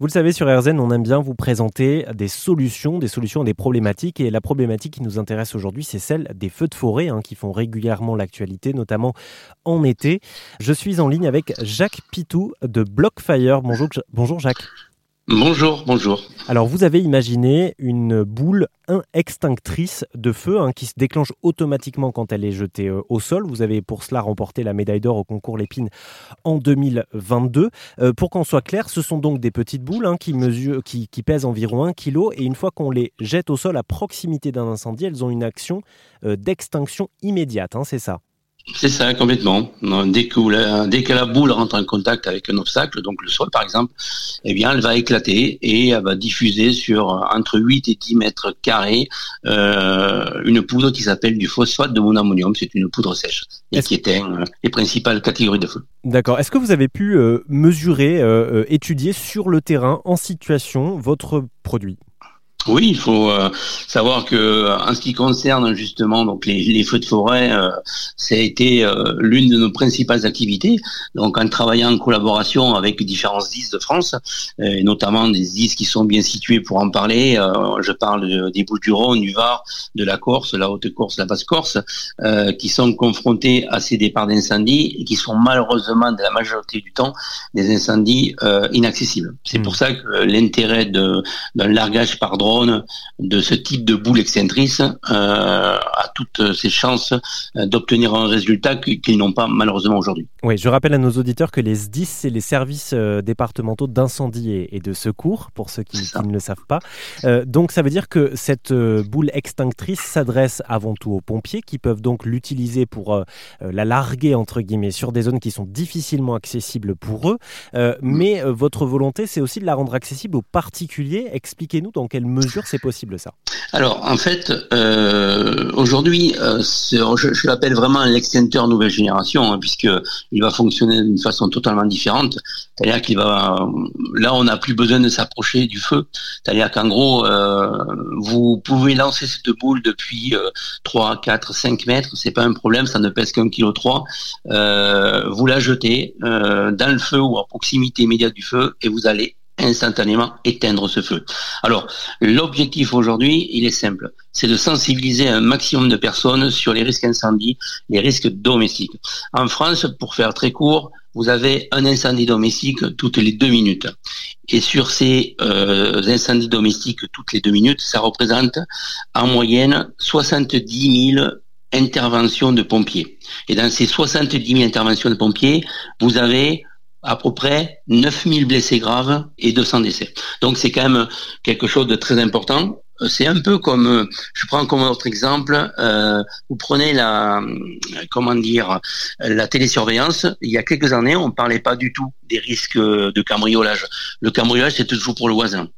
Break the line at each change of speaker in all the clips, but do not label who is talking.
Vous le savez, sur RZN, on aime bien vous présenter des solutions, des solutions à des problématiques. Et la problématique qui nous intéresse aujourd'hui, c'est celle des feux de forêt hein, qui font régulièrement l'actualité, notamment en été. Je suis en ligne avec Jacques Pitou de Blockfire. Bonjour, bonjour Jacques.
Bonjour, bonjour.
Alors vous avez imaginé une boule extinctrice de feu hein, qui se déclenche automatiquement quand elle est jetée euh, au sol. Vous avez pour cela remporté la médaille d'or au concours Lépine en 2022. Euh, pour qu'on soit clair, ce sont donc des petites boules hein, qui, mesurent, qui, pèsent environ 1 kg et une fois qu'on les jette au sol à proximité d'un incendie, elles ont une action euh, d'extinction immédiate, hein, c'est ça?
C'est ça, complètement. Dès que, la, dès que la boule rentre en contact avec un obstacle, donc le sol par exemple, eh bien, elle va éclater et elle va diffuser sur entre 8 et 10 mètres carrés euh, une poudre qui s'appelle du phosphate de monammonium. C'est une poudre sèche et qui éteint euh, les principales catégories de feu.
D'accord. Est-ce que vous avez pu euh, mesurer, étudier sur le terrain, en situation, votre produit?
Oui, il faut euh, savoir que en ce qui concerne justement donc les, feux de forêt, euh, ça a été euh, l'une de nos principales activités. Donc en travaillant en collaboration avec différents SDIS de France, et notamment des SDIS qui sont bien situés pour en parler. je parle des Bouches-du-Rhône, du Var, de la Corse, la Haute-Corse, la Basse-Corse, qui sont confrontés à ces départs d'incendie et qui sont malheureusement, de la majorité du temps, des incendies inaccessibles. C'est mmh. pour ça que l'intérêt d'un largage par droit de ce type de boule excentrice euh, a toutes ses chances euh, d'obtenir un résultat qu'ils n'ont pas malheureusement aujourd'hui.
Oui, je rappelle à nos auditeurs que les SDIS, c'est les services euh, départementaux d'incendie et, de secours, pour ceux qui, ne le savent pas. donc ça veut dire que cette boule extinctrice s'adresse avant tout aux pompiers qui peuvent donc l'utiliser pour la larguer entre guillemets sur des zones qui sont difficilement accessibles pour eux. Mm. mais votre volonté, c'est aussi de la rendre accessible aux particuliers. Expliquez-nous dans quelle mesure c'est possible ça?
Alors en fait, euh, aujourd'hui, euh, je, l'appelle vraiment l'extincteur nouvelle génération, hein, puisque il va fonctionner d'une façon totalement différente. C'est-à-dire qu'il va, là, on n'a plus besoin de s'approcher du feu. C'est-à-dire qu'en gros, euh, vous pouvez lancer cette boule depuis 3, 4, 5 mètres, c'est pas un problème, ça ne pèse qu'un kilo 3. vous la jetez dans le feu ou à proximité immédiate du feu et vous allez instantanément éteindre ce feu. Alors, l'objectif aujourd'hui, il est simple, c'est de sensibiliser un maximum de personnes sur les risques incendies, les risques domestiques. En France, pour faire très court, vous avez un incendie domestique toutes les deux minutes. Et sur ces euh, incendies domestiques toutes les deux minutes, ça représente en moyenne 70 000 interventions de pompiers. Et dans ces 70 000 interventions de pompiers, vous avez à peu près 9000 blessés graves et 200 décès. Donc c'est quand même quelque chose de très important. C'est un peu comme, je prends comme autre exemple, euh, vous prenez la, comment dire, la télésurveillance. Il y a quelques années, on parlait pas du tout des risques de cambriolage. Le cambriolage, c'est toujours pour le voisin.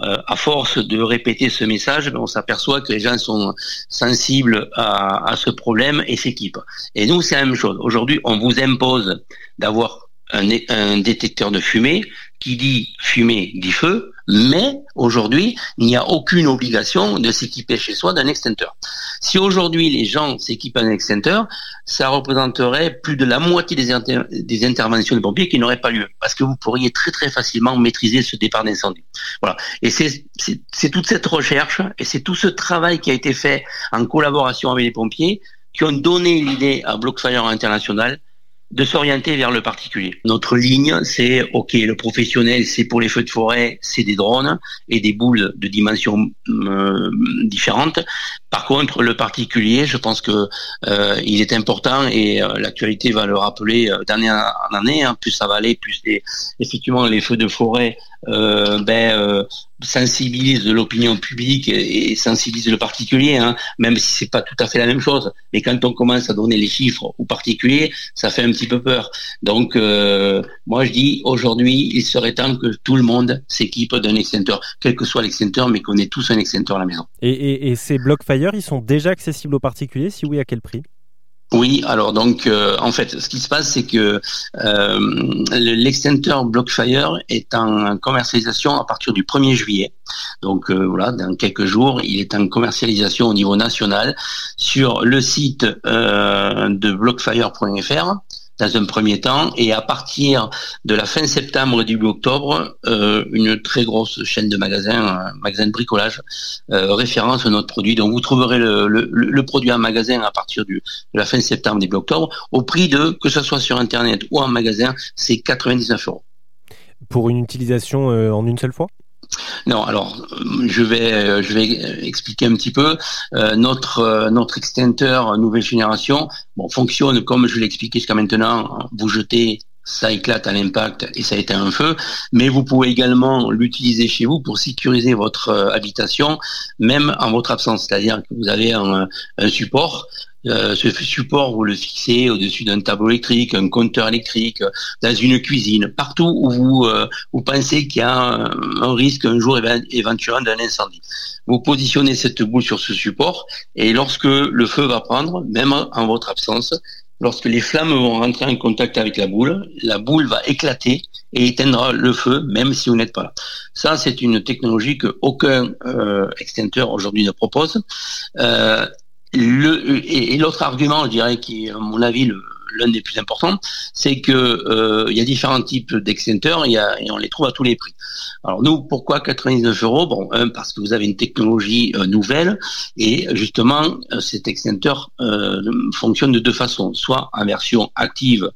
Euh, à force de répéter ce message, ben, on s'aperçoit que les gens sont sensibles à, à ce problème et s'équipent. Et nous, c'est la même chose. Aujourd'hui, on vous impose d'avoir un, détecteur de fumée qui dit fumée dit feu, mais aujourd'hui, il n'y a aucune obligation de s'équiper chez soi d'un extincteur. Si aujourd'hui les gens s'équipent d'un extincteur, ça représenterait plus de la moitié des, des interventions de pompiers qui n'auraient pas lieu, parce que vous pourriez très très facilement maîtriser ce départ d'incendie. Voilà. Et c'est toute cette recherche et c'est tout ce travail qui a été fait en collaboration avec les pompiers qui ont donné l'idée à Blockfire International de s'orienter vers le particulier. Notre ligne, c'est OK, le professionnel, c'est pour les feux de forêt, c'est des drones et des boules de dimensions euh, différentes. Par contre, le particulier, je pense que euh, il est important et euh, l'actualité va le rappeler d'année en année. Hein, plus ça va aller, plus les, effectivement les feux de forêt ben, sensibilise l'opinion publique et, sensibilise le particulier, hein, même si c'est pas tout à fait la même chose. Mais quand on commence à donner les chiffres aux particuliers, ça fait un petit peu peur. Donc, euh, moi, je dis aujourd'hui, il serait temps que tout le monde s'équipe d'un extincteur, quel que soit l'extincteur, mais qu'on ait tous un extincteur à la maison.
Ces Ils sont déjà accessibles aux particuliers Si oui, à quel prix?
Oui, alors donc euh, en fait, ce qui se passe, c'est que euh, Blockfire est en commercialisation à partir du 1er juillet. Donc euh, voilà, dans quelques jours, il est en commercialisation au niveau national sur le site de blockfire.fr dans un premier temps, et à partir de la fin septembre et début octobre, euh, une très grosse chaîne de magasins, un magasin de bricolage, euh, référence notre produit. Donc vous trouverez le, le, le, produit en magasin à partir du, de la fin septembre, début octobre, au prix de, que ce soit sur Internet ou en magasin, c'est 99 euros.
Pour une utilisation euh, en une seule fois?
Non, alors je vais je vais expliquer un petit peu. Euh, notre notre extincteur nouvelle génération, bon, fonctionne comme je l'ai expliqué jusqu'à maintenant. Vous jetez ça éclate à l'impact et ça éteint un feu, mais vous pouvez également l'utiliser chez vous pour sécuriser votre habitation, même en votre absence. C'est-à-dire que vous avez un, un support euh, ce support, vous le fixez au-dessus d'un tableau électrique, un compteur électrique, euh, dans une cuisine, partout où vous, euh, pensez qu'il y a un, risque un jour éventuel d'un incendie. Vous positionnez cette boule sur ce support et lorsque le feu va prendre, même en votre absence, lorsque les flammes vont rentrer en contact avec la boule, la boule va éclater et éteindra le feu, même si vous n'êtes pas là. Ça, c'est une technologie que aucun euh, extincteur aujourd'hui ne propose. Euh, le, et, l'autre argument, je dirais, qui à mon avis l'un des plus importants, c'est que euh, il y a différents types d'extincteurs et, on les trouve à tous les prix. Alors nous, pourquoi 99 euros? Bon, un parce que vous avez une technologie euh, nouvelle et justement euh, cet extincteur fonctionne de deux façons, soit en version active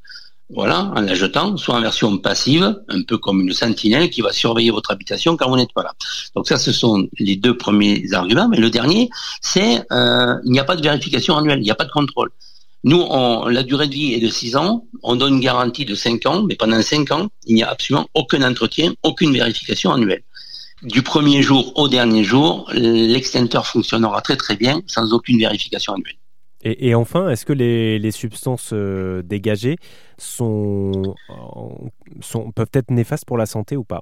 voilà, en la jetant, soit en version passive, un peu comme une sentinelle qui va surveiller votre habitation quand vous n'êtes pas là. Donc ça, ce sont les deux premiers arguments. Mais le dernier, c'est euh, il n'y a pas de vérification annuelle, il n'y a pas de contrôle. Nous, on, la durée de vie est de 6 ans, on donne une garantie de 5 ans, mais pendant 5 ans, il n'y a absolument aucun entretien, aucune vérification annuelle. Du premier jour au dernier jour, l'extincteur fonctionnera très très bien sans aucune vérification annuelle.
Et, enfin, est-ce que les, substances euh, dégagées sont, sont, peuvent être néfastes pour la santé ou pas?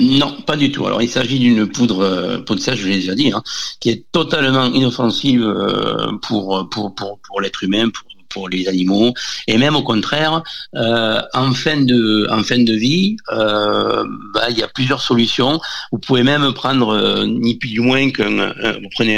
Non, pas du tout. Alors, il s'agit d'une poudre, euh, poudre sèche, je l'ai déjà dit, hein, qui est totalement inoffensive euh, pour, pour, pour, pour l'être humain, pour pour les animaux. Et même au contraire euh, en fin de en fin de vie euh, bah, il y a plusieurs solutions. Vous pouvez même prendre euh, ni plus ni moins qu'un vous prenez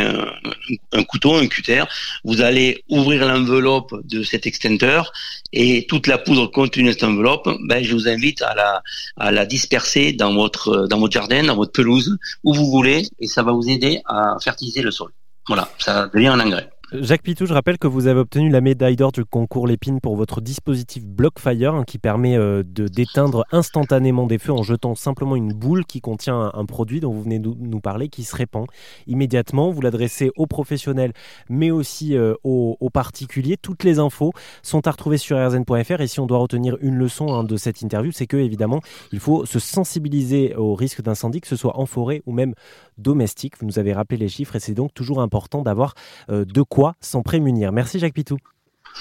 un, couteau un cutter vous allez ouvrir l'enveloppe de cet extincteur et toute la poudre contenue dans cette enveloppe. Ben, je vous invite à la à la disperser dans votre dans votre jardin dans votre pelouse où vous voulez et ça va vous aider à fertiliser le sol. Voilà ça devient un engrais
Jacques Pitou, je rappelle que vous avez obtenu la médaille d'or du concours Lépine pour votre dispositif Blockfire hein, qui permet euh, de d'éteindre instantanément des feux en jetant simplement une boule qui contient un, produit dont vous venez de nous parler qui se répand immédiatement. Vous l'adressez aux professionnels mais aussi euh, aux, particuliers. Toutes les infos sont à retrouver sur rzn.fr et si on doit retenir une leçon hein, de cette interview, c'est que évidemment il faut se sensibiliser au risque d'incendie, que ce soit en forêt ou même domestique. Vous nous avez rappelé les chiffres et c'est donc toujours important d'avoir euh, de quoi s'en prémunir. Merci Jacques Pitou.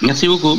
Merci beaucoup.